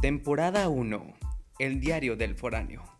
Temporada 1. El diario del foráneo.